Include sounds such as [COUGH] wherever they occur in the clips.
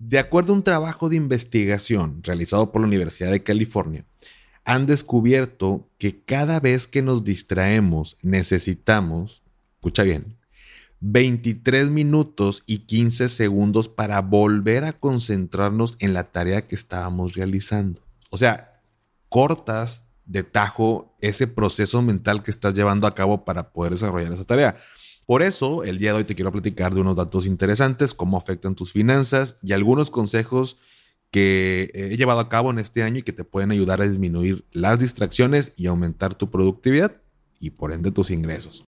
De acuerdo a un trabajo de investigación realizado por la Universidad de California, han descubierto que cada vez que nos distraemos necesitamos, escucha bien, 23 minutos y 15 segundos para volver a concentrarnos en la tarea que estábamos realizando. O sea, cortas de tajo ese proceso mental que estás llevando a cabo para poder desarrollar esa tarea. Por eso, el día de hoy te quiero platicar de unos datos interesantes, cómo afectan tus finanzas y algunos consejos que he llevado a cabo en este año y que te pueden ayudar a disminuir las distracciones y aumentar tu productividad y por ende tus ingresos.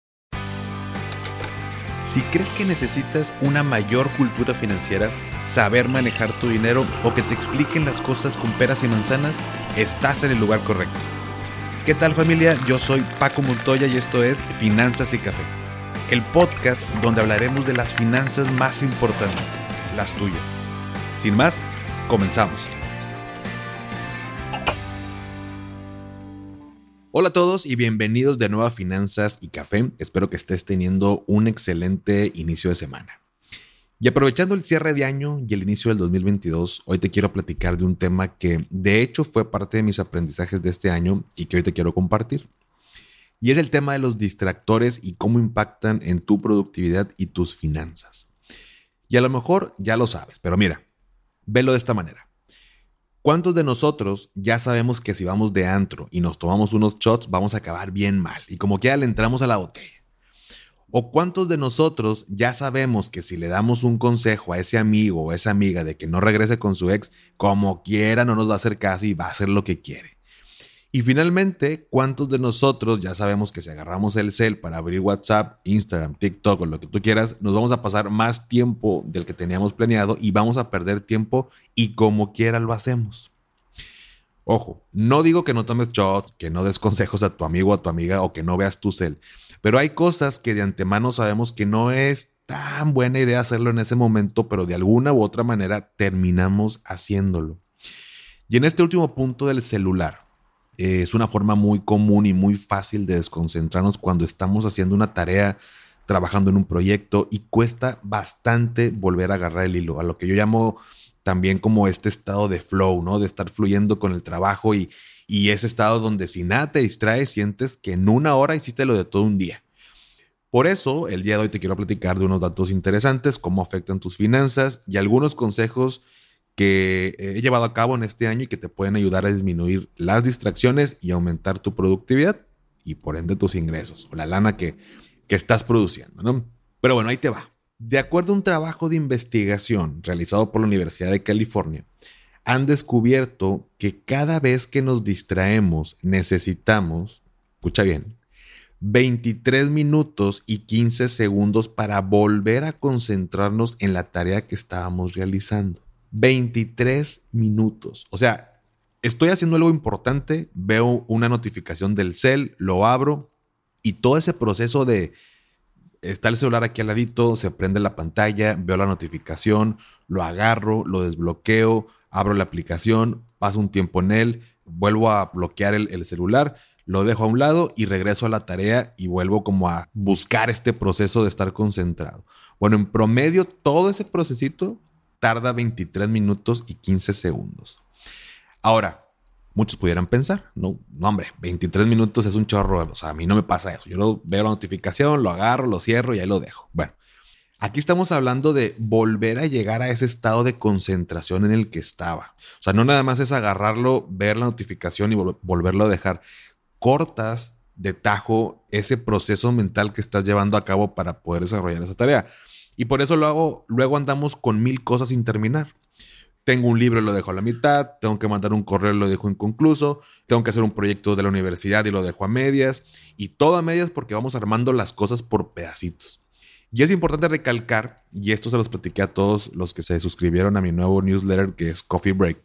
Si crees que necesitas una mayor cultura financiera, saber manejar tu dinero o que te expliquen las cosas con peras y manzanas, estás en el lugar correcto. ¿Qué tal familia? Yo soy Paco Montoya y esto es Finanzas y Café, el podcast donde hablaremos de las finanzas más importantes, las tuyas. Sin más, Comenzamos. Hola a todos y bienvenidos de nuevo a Finanzas y Café. Espero que estés teniendo un excelente inicio de semana. Y aprovechando el cierre de año y el inicio del 2022, hoy te quiero platicar de un tema que de hecho fue parte de mis aprendizajes de este año y que hoy te quiero compartir. Y es el tema de los distractores y cómo impactan en tu productividad y tus finanzas. Y a lo mejor ya lo sabes, pero mira, Velo de esta manera. ¿Cuántos de nosotros ya sabemos que si vamos de antro y nos tomamos unos shots vamos a acabar bien mal y como quiera le entramos a la botella? ¿O cuántos de nosotros ya sabemos que si le damos un consejo a ese amigo o esa amiga de que no regrese con su ex, como quiera no nos va a hacer caso y va a hacer lo que quiere? Y finalmente, ¿cuántos de nosotros ya sabemos que si agarramos el cel para abrir WhatsApp, Instagram, TikTok o lo que tú quieras, nos vamos a pasar más tiempo del que teníamos planeado y vamos a perder tiempo y como quiera lo hacemos? Ojo, no digo que no tomes shots, que no des consejos a tu amigo o a tu amiga o que no veas tu cel, pero hay cosas que de antemano sabemos que no es tan buena idea hacerlo en ese momento, pero de alguna u otra manera terminamos haciéndolo. Y en este último punto del celular, es una forma muy común y muy fácil de desconcentrarnos cuando estamos haciendo una tarea, trabajando en un proyecto y cuesta bastante volver a agarrar el hilo, a lo que yo llamo también como este estado de flow, ¿no? De estar fluyendo con el trabajo y, y ese estado donde si nada te distrae, sientes que en una hora hiciste lo de todo un día. Por eso, el día de hoy te quiero platicar de unos datos interesantes, cómo afectan tus finanzas y algunos consejos que he llevado a cabo en este año y que te pueden ayudar a disminuir las distracciones y aumentar tu productividad y por ende tus ingresos o la lana que, que estás produciendo, ¿no? Pero bueno, ahí te va. De acuerdo a un trabajo de investigación realizado por la Universidad de California, han descubierto que cada vez que nos distraemos necesitamos, escucha bien, 23 minutos y 15 segundos para volver a concentrarnos en la tarea que estábamos realizando. 23 minutos. O sea, estoy haciendo algo importante, veo una notificación del cel, lo abro y todo ese proceso de está el celular aquí al ladito, se prende la pantalla, veo la notificación, lo agarro, lo desbloqueo, abro la aplicación, paso un tiempo en él, vuelvo a bloquear el, el celular, lo dejo a un lado y regreso a la tarea y vuelvo como a buscar este proceso de estar concentrado. Bueno, en promedio todo ese procesito tarda 23 minutos y 15 segundos. Ahora, muchos pudieran pensar, no, no hombre, 23 minutos es un chorro, o sea, a mí no me pasa eso. Yo lo, veo la notificación, lo agarro, lo cierro y ahí lo dejo. Bueno, aquí estamos hablando de volver a llegar a ese estado de concentración en el que estaba. O sea, no nada más es agarrarlo, ver la notificación y volverlo a dejar. Cortas de tajo ese proceso mental que estás llevando a cabo para poder desarrollar esa tarea. Y por eso lo hago, luego andamos con mil cosas sin terminar. Tengo un libro y lo dejo a la mitad, tengo que mandar un correo y lo dejo inconcluso, tengo que hacer un proyecto de la universidad y lo dejo a medias, y todo a medias porque vamos armando las cosas por pedacitos. Y es importante recalcar, y esto se los platiqué a todos los que se suscribieron a mi nuevo newsletter que es Coffee Break,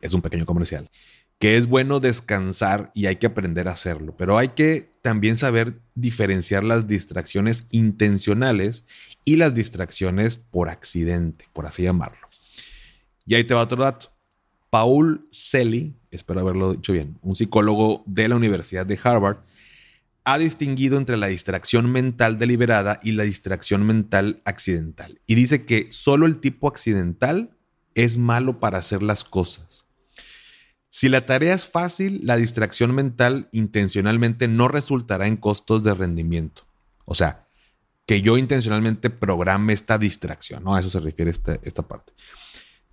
es un pequeño comercial, que es bueno descansar y hay que aprender a hacerlo, pero hay que también saber diferenciar las distracciones intencionales y las distracciones por accidente, por así llamarlo. Y ahí te va otro dato. Paul Selly, espero haberlo dicho bien, un psicólogo de la Universidad de Harvard, ha distinguido entre la distracción mental deliberada y la distracción mental accidental. Y dice que solo el tipo accidental es malo para hacer las cosas. Si la tarea es fácil, la distracción mental intencionalmente no resultará en costos de rendimiento. O sea, que yo intencionalmente programe esta distracción, ¿no? A eso se refiere esta, esta parte.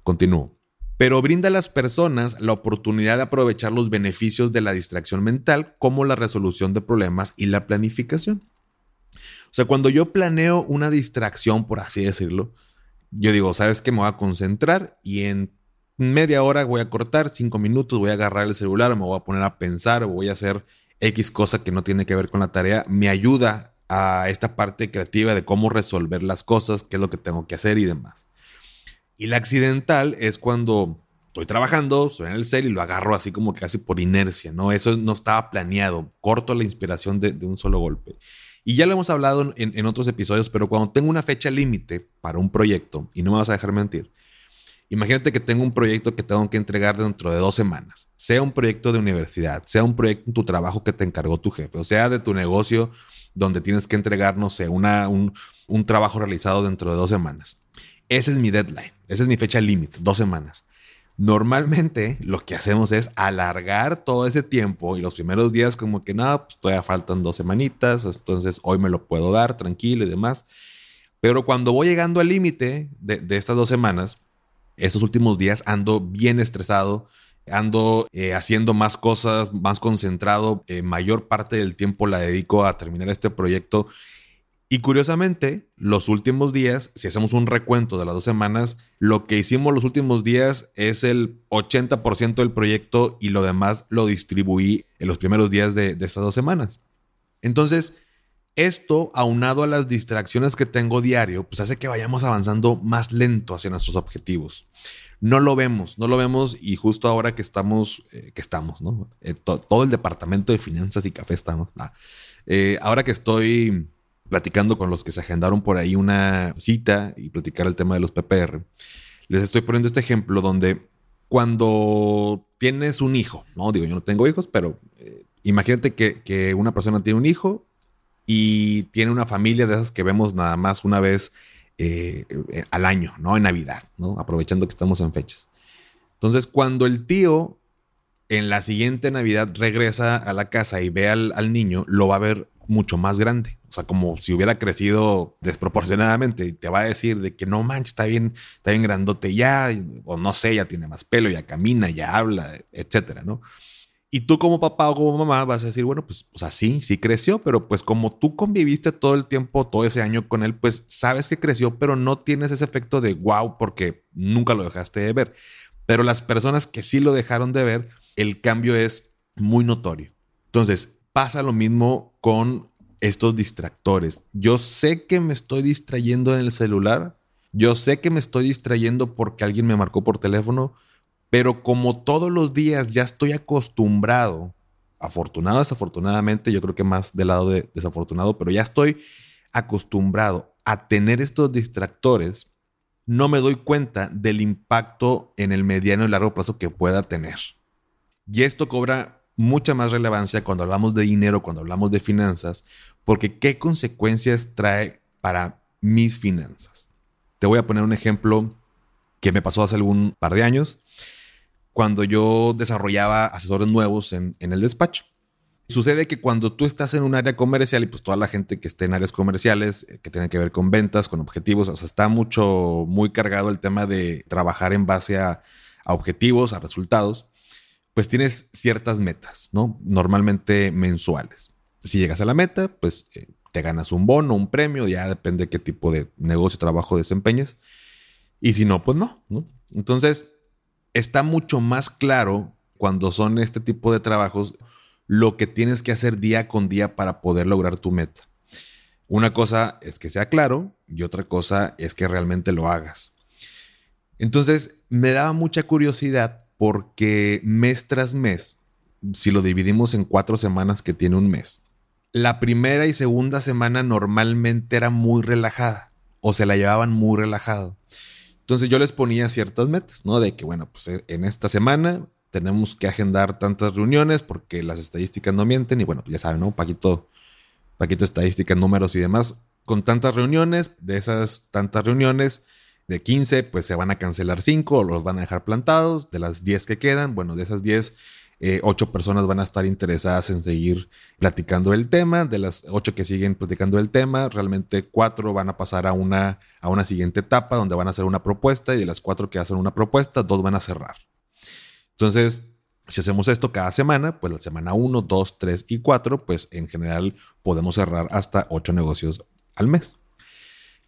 Continúo. Pero brinda a las personas la oportunidad de aprovechar los beneficios de la distracción mental, como la resolución de problemas y la planificación. O sea, cuando yo planeo una distracción, por así decirlo, yo digo, ¿sabes qué? Me voy a concentrar y en media hora voy a cortar, cinco minutos, voy a agarrar el celular, me voy a poner a pensar, o voy a hacer X cosa que no tiene que ver con la tarea. Me ayuda a esta parte creativa de cómo resolver las cosas, qué es lo que tengo que hacer y demás. Y la accidental es cuando estoy trabajando, estoy en el cel y lo agarro así como casi por inercia, ¿no? Eso no estaba planeado, corto la inspiración de, un solo golpe. Y ya lo hemos hablado en, en otros episodios, pero cuando tengo una fecha límite para un proyecto, y no me vas a dejar mentir, Imagínate que tengo un proyecto que tengo que entregar dentro de dos semanas, sea un proyecto de universidad, sea un proyecto en tu trabajo que te encargó tu jefe, o sea de tu negocio donde tienes que entregar, no sé, una, un, un trabajo realizado dentro de dos semanas. Ese es mi deadline, esa es mi fecha límite, dos semanas. Normalmente lo que hacemos es alargar todo ese tiempo y los primeros días como que nada, pues todavía faltan dos semanitas, entonces hoy me lo puedo dar tranquilo y demás. Pero cuando voy llegando al límite de, de, estas dos semanas, estos últimos días ando bien estresado, ando eh, haciendo más cosas, más concentrado, eh, mayor parte del tiempo la dedico a terminar este proyecto. Y curiosamente, los últimos días, si hacemos un recuento de las dos semanas, lo que hicimos los últimos días es el 80% del proyecto y lo demás lo distribuí en los primeros días de, de estas dos semanas. Entonces, esto, aunado a las distracciones que tengo diario, pues hace que vayamos avanzando más lento hacia nuestros objetivos. No lo vemos, no lo vemos y justo ahora que estamos, eh, que estamos, ¿no? Eh, todo el departamento de finanzas y café estamos. Ah, eh, ahora que estoy platicando con los que se agendaron por ahí una cita y platicar el tema de los PPR, les estoy poniendo este ejemplo donde cuando tienes un hijo, ¿no? Digo, yo no tengo hijos, pero imagínate que, que una persona tiene un hijo y tiene una familia de esas que vemos nada más una vez eh, eh, al año, ¿no? En Navidad, ¿no? Aprovechando que estamos en fechas. Entonces, cuando el tío en la siguiente Navidad regresa a la casa y ve al, al niño, lo va a ver mucho más grande. O sea, como si hubiera crecido desproporcionadamente y te va a decir de que no manches, está bien, está bien grandote ya, o no sé, ya tiene más pelo, ya camina, ya habla, etcétera, ¿no? Y tú como papá o como mamá vas a decir, bueno, pues, o sea, sí, sí creció, pero pues como tú conviviste todo el tiempo, todo ese año con él, pues sabes que creció, pero no tienes ese efecto de wow porque nunca lo dejaste de ver. Pero las personas que sí lo dejaron de ver, el cambio es muy notorio. Entonces, pasa lo mismo con estos distractores. Yo sé que me estoy distrayendo en el celular, yo sé que me estoy distrayendo porque alguien me marcó por teléfono, pero como todos los días ya estoy acostumbrado, afortunado, desafortunadamente, yo creo que más del lado de desafortunado, pero ya estoy acostumbrado a tener estos distractores, no me doy cuenta del impacto en el mediano y largo plazo que pueda tener. Y esto cobra mucha más relevancia cuando hablamos de dinero, cuando hablamos de finanzas, porque qué consecuencias trae para mis finanzas. Te voy a poner un ejemplo que me pasó hace algún par de años cuando yo desarrollaba asesores nuevos en, el despacho. Sucede que cuando tú estás en un área comercial y pues toda la gente que esté en áreas comerciales, eh, que tiene que ver con ventas, con objetivos, o sea, está mucho, muy cargado el tema de trabajar en base a, objetivos, a resultados, pues tienes ciertas metas, ¿no? Normalmente mensuales. Si llegas a la meta, pues eh, te ganas un bono, un premio, ya depende de qué tipo de negocio trabajo desempeñes. Y si no, pues ¿no? Entonces, está mucho más claro cuando son este tipo de trabajos lo que tienes que hacer día con día para poder lograr tu meta. Una cosa es que sea claro y otra cosa es que realmente lo hagas. Entonces, me daba mucha curiosidad porque mes tras mes, si lo dividimos en cuatro semanas que tiene un mes, la primera y segunda semana normalmente era muy relajada o se la llevaban muy relajado. Entonces yo les ponía ciertas metas, ¿no? De que, bueno, pues en esta semana tenemos que agendar tantas reuniones porque las estadísticas no mienten y bueno, ya saben, ¿no? Paquito, Paquito estadísticas, números y demás. Con tantas reuniones, de esas tantas reuniones, de 15, pues se van a cancelar 5 o los van a dejar plantados. De las 10 que quedan, bueno, de esas 10, eh, 8 personas van a estar interesadas en seguir platicando el tema. De las 8 que siguen platicando el tema, realmente 4 van a pasar a una, a una siguiente etapa donde van a hacer una propuesta y de las 4 que hacen una propuesta, 2 van a cerrar. Entonces, si hacemos esto cada semana, pues la semana 1, 2, 3 y 4, pues en general podemos cerrar hasta 8 negocios al mes.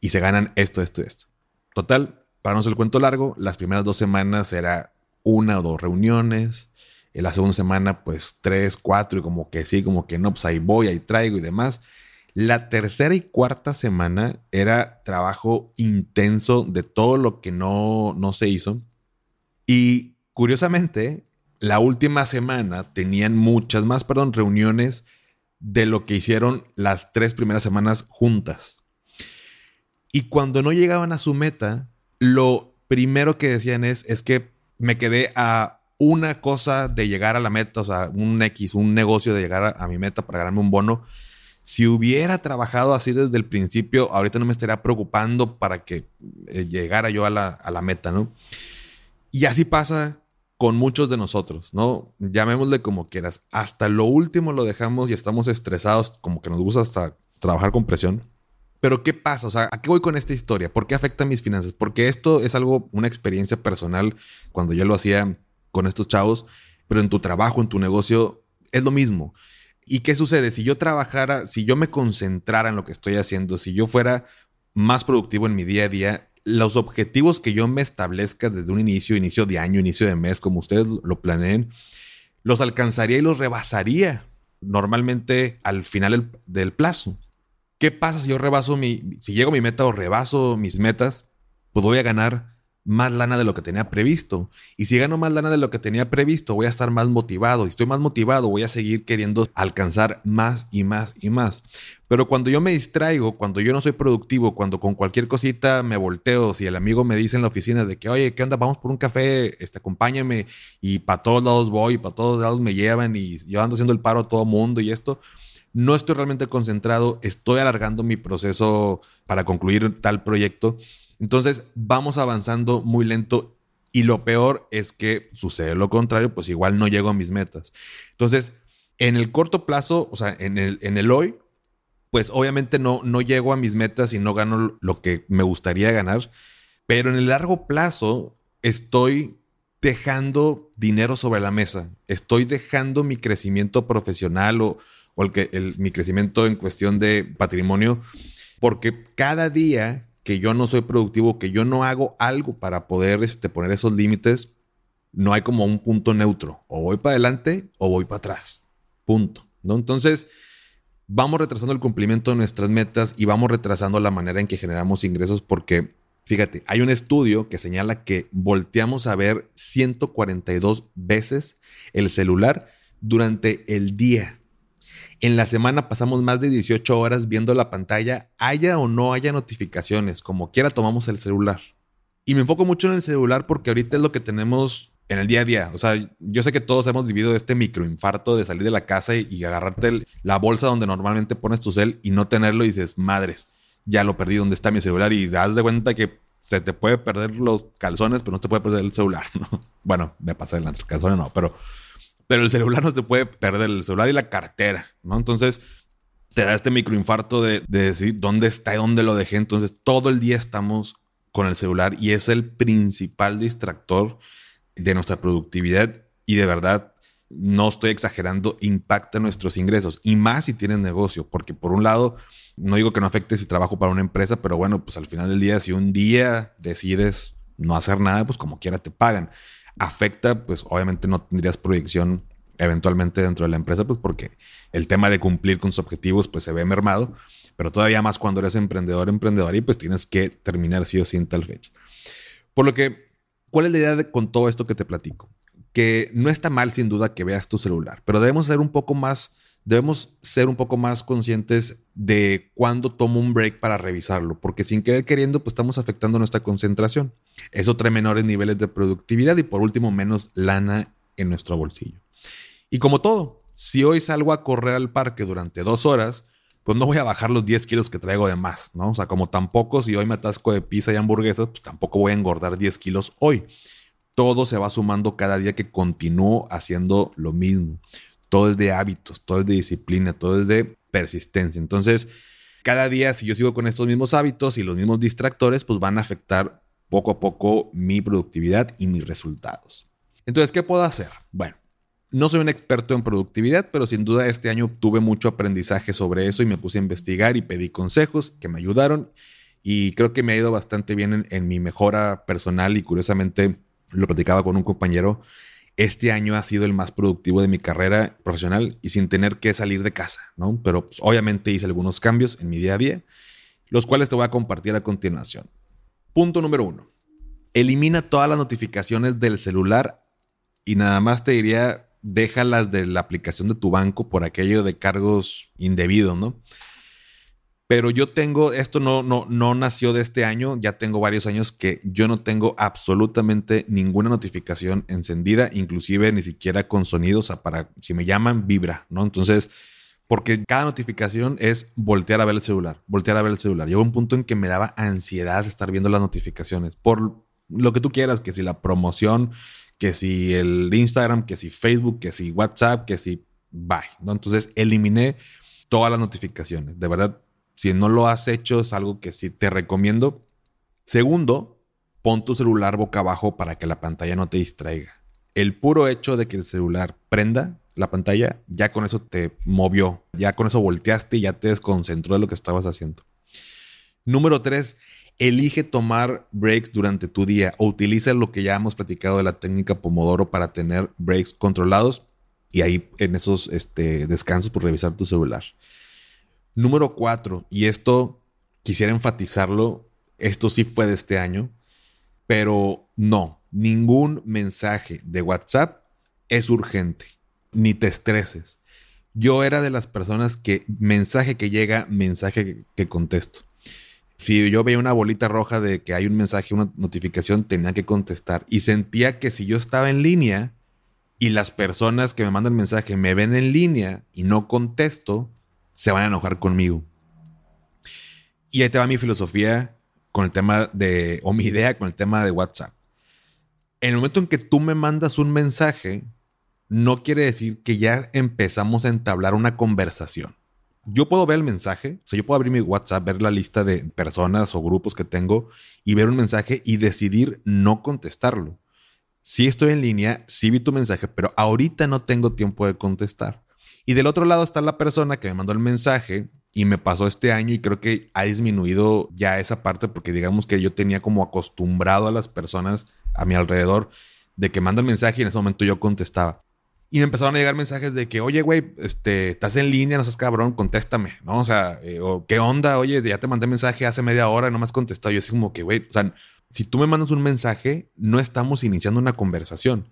Y se ganan esto, esto esto. Total, para no ser el cuento largo, las primeras dos semanas era una o dos reuniones. En la segunda semana, pues tres, cuatro, y como que sí, como que no, pues ahí voy, ahí traigo y demás. La tercera y cuarta semana era trabajo intenso de todo lo que no, no se hizo. Y curiosamente, la última semana tenían muchas más, perdón, reuniones de lo que hicieron las tres primeras semanas juntas. Y cuando no llegaban a su meta, lo primero que decían es, es que me quedé a una cosa de llegar a la meta, o sea, un X, un negocio de llegar a, mi meta para ganarme un bono. Si hubiera trabajado así desde el principio, ahorita no me estaría preocupando para que eh, llegara yo a la, a la meta, ¿no? Y así pasa con muchos de nosotros, ¿no? Llamémosle como quieras. Hasta lo último lo dejamos y estamos estresados, como que nos gusta hasta trabajar con presión. Pero ¿qué pasa? O sea, ¿a qué voy con esta historia? ¿Por qué afecta mis finanzas? Porque esto es algo, una experiencia personal cuando yo lo hacía con estos chavos, pero en tu trabajo, en tu negocio, es lo mismo. ¿Y qué sucede? Si yo trabajara, si yo me concentrara en lo que estoy haciendo, si yo fuera más productivo en mi día a día, los objetivos que yo me establezca desde un inicio, inicio de año, inicio de mes, como ustedes lo planeen, los alcanzaría y los rebasaría normalmente al final del plazo. ¿Qué pasa si yo rebaso mi, si llego a mi meta o rebaso mis metas? Pues voy a ganar más lana de lo que tenía previsto. Y si gano más lana de lo que tenía previsto, voy a estar más motivado. Y estoy más motivado, voy a seguir queriendo alcanzar más y más y más. Pero cuando yo me distraigo, cuando yo no soy productivo, cuando con cualquier cosita me volteo, si el amigo me dice en la oficina de que, oye, ¿qué onda? Vamos por un café, este, acompáñame. Y para todos lados voy, para todos lados me llevan y yo ando haciendo el paro a todo mundo y esto. No estoy realmente concentrado, estoy alargando mi proceso para concluir tal proyecto entonces vamos avanzando muy lento y lo peor es que sucede lo contrario, pues igual no llego a mis metas. Entonces, en el corto plazo, o sea, en el, en el hoy, pues obviamente no, no llego a mis metas y no gano lo que me gustaría ganar, pero en el largo plazo estoy dejando dinero sobre la mesa, estoy dejando mi crecimiento profesional o, que, el, mi crecimiento en cuestión de patrimonio, porque cada día que yo no soy productivo, que yo no hago algo para poder este, poner esos límites, no hay como un punto neutro. O voy para adelante o voy para atrás. Punto. ¿no? Entonces, vamos retrasando el cumplimiento de nuestras metas y vamos retrasando la manera en que generamos ingresos porque, fíjate, hay un estudio que señala que volteamos a ver 142 veces el celular durante el día. En la semana pasamos más de 18 horas viendo la pantalla, haya o no haya notificaciones, como quiera tomamos el celular. Y me enfoco mucho en el celular porque ahorita es lo que tenemos en el día a día. O sea, yo sé que todos hemos vivido este microinfarto de salir de la casa y, agarrarte la bolsa donde normalmente pones tu cel y no tenerlo y dices, madres, ya lo perdí, ¿dónde está mi celular? Y das de cuenta que se te puede perder los calzones, pero no te puede perder el celular, [LAUGHS] ¿no? Bueno, me pasa el calzones, no, pero pero el celular no se puede perder, el celular y la cartera, ¿no? Entonces te da este microinfarto de, de decir dónde está y dónde lo dejé. Entonces todo el día estamos con el celular y es el principal distractor de nuestra productividad y de verdad no estoy exagerando, impacta nuestros ingresos y más si tienes negocio, porque por un lado, no digo que no afecte si trabajo para una empresa, pero bueno, pues al final del día, si un día decides no hacer nada, pues como quiera te pagan afecta, pues obviamente no tendrías proyección eventualmente dentro de la empresa, pues porque el tema de cumplir con sus objetivos pues se ve mermado, pero todavía más cuando eres emprendedor, emprendedor y pues tienes que terminar sí o sí en tal fecha. Por lo que, ¿cuál es la idea de, con todo esto que te platico? Que no está mal sin duda que veas tu celular, pero debemos ser un poco más debemos ser un poco más conscientes de cuándo tomo un break para revisarlo, porque sin querer queriendo, pues estamos afectando nuestra concentración. Eso trae menores niveles de productividad y por último, menos lana en nuestro bolsillo. Y como todo, si hoy salgo a correr al parque durante dos horas, pues no voy a bajar los 10 kilos que traigo de más, ¿no? O sea, como tampoco si hoy me atasco de pizza y hamburguesas, pues tampoco voy a engordar 10 kilos hoy. Todo se va sumando cada día que continúo haciendo lo mismo. Todo es de hábitos, todo es de disciplina, todo es de persistencia. Entonces, cada día, si yo sigo con estos mismos hábitos y los mismos distractores, pues van a afectar poco a poco mi productividad y mis resultados. Entonces, ¿qué puedo hacer? Bueno, no soy un experto en productividad, pero sin duda este año tuve mucho aprendizaje sobre eso y me puse a investigar y pedí consejos que me ayudaron y creo que me ha ido bastante bien en, mi mejora personal y curiosamente lo platicaba con un compañero. Este año ha sido el más productivo de mi carrera profesional y sin tener que salir de casa, ¿no? Pero pues, obviamente hice algunos cambios en mi día a día, los cuales te voy a compartir a continuación. Punto número uno. Elimina todas las notificaciones del celular y nada más te diría déjalas de la aplicación de tu banco por aquello de cargos indebidos, ¿no? Pero yo tengo, esto no, no, no nació de este año, ya tengo varios años que yo no tengo absolutamente ninguna notificación encendida, inclusive ni siquiera con sonido, o sea, para si me llaman, vibra, ¿no? Entonces, porque cada notificación es voltear a ver el celular, voltear a ver el celular. Llegó un punto en que me daba ansiedad estar viendo las notificaciones, por lo que tú quieras, que si la promoción, que si el Instagram, que si Facebook, que si WhatsApp, que si bye, ¿no? Entonces eliminé todas las notificaciones. De verdad, si no lo has hecho, es algo que sí te recomiendo. Segundo, pon tu celular boca abajo para que la pantalla no te distraiga. El puro hecho de que el celular prenda la pantalla, ya con eso te movió, ya con eso volteaste y ya te desconcentró de lo que estabas haciendo. Número tres, Elige tomar breaks durante tu día o utiliza lo que ya hemos platicado de la técnica Pomodoro para tener breaks controlados y ahí en esos este, descansos por revisar tu celular. Número cuatro, y esto quisiera enfatizarlo, esto sí fue de este año, pero no, ningún mensaje de WhatsApp es urgente, ni te estreses. Yo era de las personas que mensaje que llega, mensaje que contesto. Si yo veía una bolita roja de que hay un mensaje, una notificación, tenía que contestar. Y sentía que si yo estaba en línea y las personas que me mandan mensaje me ven en línea y no contesto, se van a enojar conmigo. Y ahí te va mi filosofía con el tema de, o mi idea con el tema de WhatsApp. En el momento en que tú me mandas un mensaje, no quiere decir que ya empezamos a entablar una conversación yo puedo ver el mensaje, o sea, yo puedo abrir mi WhatsApp, ver la lista de personas o grupos que tengo y ver un mensaje y decidir no contestarlo. Sí estoy en línea, sí vi tu mensaje, pero ahorita no tengo tiempo de contestar. Y del otro lado está la persona que me mandó el mensaje y me pasó este año y creo que ha disminuido ya esa parte porque digamos que yo tenía como acostumbrado a las personas a mi alrededor de que manda el mensaje y en ese momento yo contestaba. Y me empezaron a llegar mensajes de que, oye, güey, este, estás en línea, no seas cabrón, contéstame, ¿no? O sea, eh, o, ¿qué onda? Oye, ya te mandé mensaje hace media hora y no me has contestado. Yo así como que, güey, o sea, si tú me mandas un mensaje, no estamos iniciando una conversación.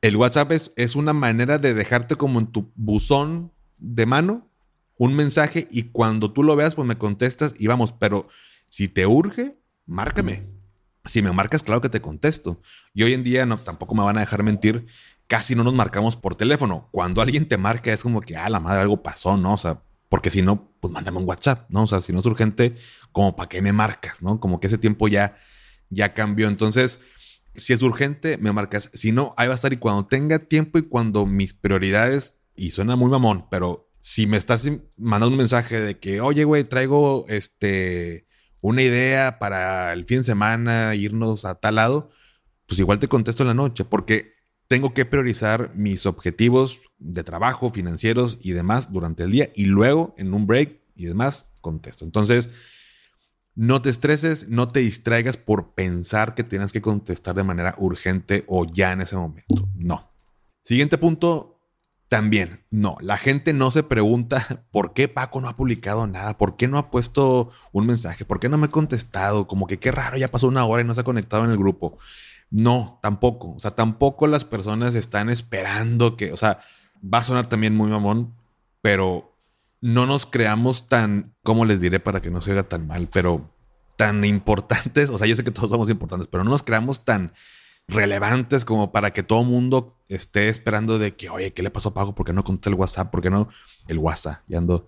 El WhatsApp es, es una manera de dejarte como en tu buzón de mano un mensaje y cuando tú lo veas, pues me contestas y vamos, pero si te urge, márcame. Si me marcas, claro que te contesto. Y hoy en día no, tampoco me van a dejar mentir casi no nos marcamos por teléfono. Cuando alguien te marca es como que, ah, la madre, algo pasó, ¿no? O sea, porque si no, pues mándame un WhatsApp, ¿no? O sea, si no es urgente, como para qué me marcas, ¿no? Como que ese tiempo ya, ya cambió. Entonces, si es urgente, me marcas. Si no, ahí va a estar. Y cuando tenga tiempo y cuando mis prioridades, y suena muy mamón, pero si me estás mandando un mensaje de que, oye, güey, traigo este una idea para el fin de semana, irnos a tal lado, pues igual te contesto en la noche, porque tengo que priorizar mis objetivos de trabajo, financieros y demás durante el día y luego en un break y demás contesto. Entonces, no te estreses, no te distraigas por pensar que tienes que contestar de manera urgente o ya en ese momento. No. Siguiente punto, también, no, la gente no se pregunta [LAUGHS] por qué Paco no ha publicado nada, por qué no ha puesto un mensaje, por qué no me ha contestado, como que qué raro, ya pasó una hora y no se ha conectado en el grupo. No, tampoco. O sea, tampoco las personas están esperando que, o sea, va a sonar también muy mamón, pero no nos creamos tan, ¿cómo les diré para que no se oiga tan mal? Pero tan importantes, o sea, yo sé que todos somos importantes, pero no nos creamos tan relevantes como para que todo mundo esté esperando de que, oye, ¿qué le pasó a Pago? ¿Por qué no contesta el WhatsApp? ¿Por qué no el WhatsApp? Ya ando.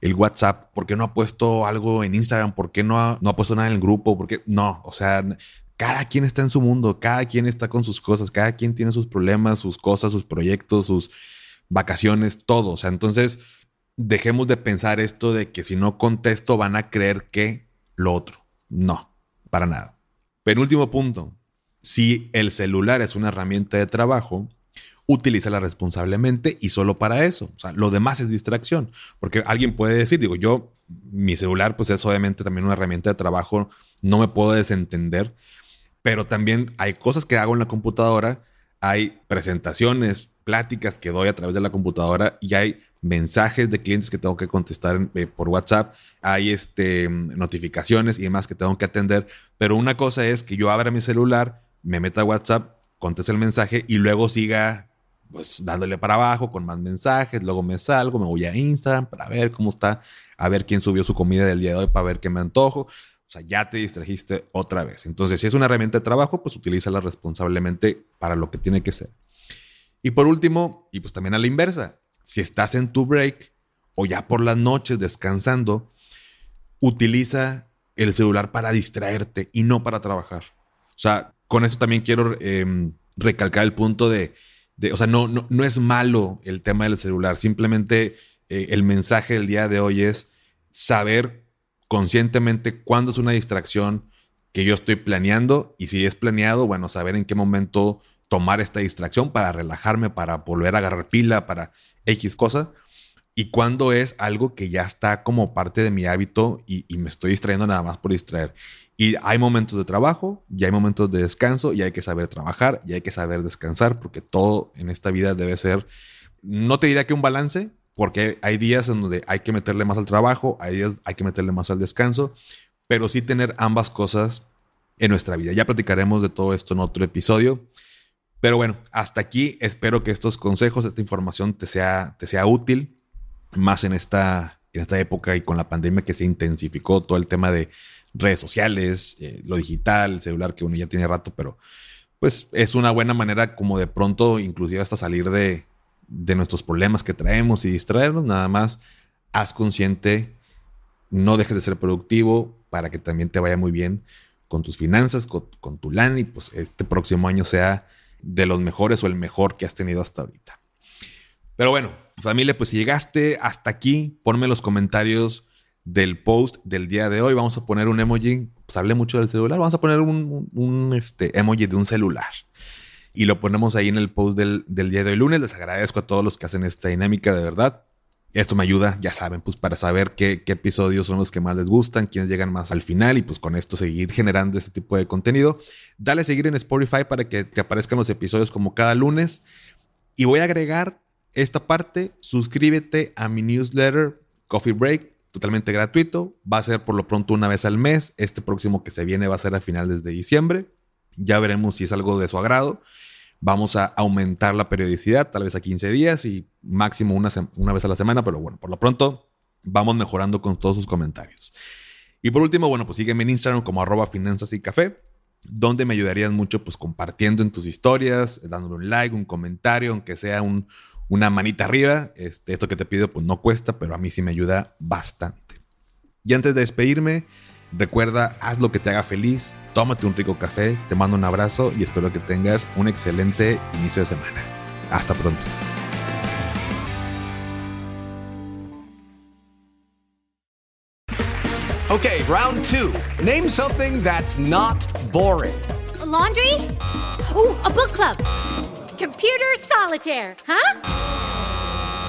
el WhatsApp? ¿Por qué no ha puesto algo en Instagram? ¿Por qué no no ha puesto nada en el grupo? ¿Por qué? No, o sea, cada quien está en su mundo, cada quien está con sus cosas, cada quien tiene sus problemas, sus cosas, sus proyectos, sus vacaciones, todo. O sea, entonces dejemos de pensar esto de que si no contesto van a creer que lo otro. No, para nada. Penúltimo punto. Si el celular es una herramienta de trabajo, utilízala responsablemente y solo para eso. O sea, lo demás es distracción. Porque alguien puede decir, digo, yo, mi celular, pues es obviamente también una herramienta de trabajo, no me puedo desentender, pero también hay cosas que hago en la computadora, hay presentaciones, pláticas que doy a través de la computadora y hay mensajes de clientes que tengo que contestar eh, por WhatsApp, hay este, notificaciones y demás que tengo que atender, pero una cosa es que yo abra mi celular, me meta a WhatsApp, conteste el mensaje y luego siga pues dándole para abajo con más mensajes, luego me salgo, me voy a Instagram para ver cómo está, a ver quién subió su comida del día de hoy para ver qué me antojo. O sea, ya te distrajiste otra vez. Entonces, si es una herramienta de trabajo, pues utilízala responsablemente para lo que tiene que ser. Y por último, y pues también a la inversa, si estás en tu break o ya por las noches descansando, utiliza el celular para distraerte y no para trabajar. O sea, con eso también quiero em, recalcar el punto de, o sea, no, no, es malo el tema del celular, simplemente eh, el mensaje del día de hoy es saber conscientemente cuándo es una distracción que yo estoy planeando y si es planeado, bueno, saber en qué momento tomar esta distracción para relajarme, para volver a agarrar pila, para X cosa. Y cuando es algo que ya está como parte de mi hábito y, me estoy distrayendo nada más por distraer. Y hay momentos de trabajo, y hay momentos de descanso, y hay que saber trabajar, y hay que saber descansar, porque todo en esta vida debe ser, no te diría que un balance, porque hay días en donde hay que meterle más al trabajo, hay días hay que meterle más al descanso, pero sí tener ambas cosas en nuestra vida. Ya platicaremos de todo esto en otro episodio. Pero bueno, hasta aquí espero que estos consejos, esta información te sea, te sea útil, más en esta, en esta época y con la pandemia que se intensificó todo el tema de redes sociales, eh, lo digital, el celular que uno ya tiene rato, pero pues es una buena manera como de pronto inclusive hasta salir de, de nuestros problemas que traemos y distraernos, nada más haz consciente, no dejes de ser productivo para que también te vaya muy bien con tus finanzas, con, con tu LAN y pues este próximo año sea de los mejores o el mejor que has tenido hasta ahorita. Pero bueno, familia, pues si llegaste hasta aquí, ponme los comentarios del post del día de hoy. Vamos a poner un emoji, pues hablé mucho del celular, vamos a poner un, este, emoji de un celular. Y lo ponemos ahí en el post del, del día de hoy lunes. Les agradezco a todos los que hacen esta dinámica, de verdad. Esto me ayuda, ya saben, pues para saber qué, episodios son los que más les gustan, quiénes llegan más al final y pues con esto seguir generando este tipo de contenido. Dale a seguir en Spotify para que te aparezcan los episodios como cada lunes. Y voy a agregar esta parte, suscríbete a mi newsletter Coffee Break, totalmente gratuito. Va a ser por lo pronto una vez al mes. Este próximo que se viene va a ser a finales de diciembre. Ya veremos si es algo de su agrado. Vamos a aumentar la periodicidad, tal vez a 15 días y máximo una, una vez a la semana, pero bueno, por lo pronto vamos mejorando con todos sus comentarios. Y por último, bueno, pues sígueme en Instagram como arroba finanzas y café, donde me ayudarías mucho pues compartiendo en tus historias, dándole un like, un comentario, aunque sea un, una manita arriba. Este, esto que te pido pues no cuesta, pero a mí sí me ayuda bastante. Y antes de despedirme, Recuerda, haz lo que te haga feliz, tómate un rico café, te mando un abrazo y espero que tengas un excelente inicio de semana. Hasta pronto. Okay, round two. Name something that's not boring. A laundry? Ooh, a book club. Computer solitaire, huh?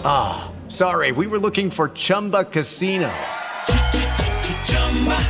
Ah, oh, sorry, we were looking for Chumba Casino.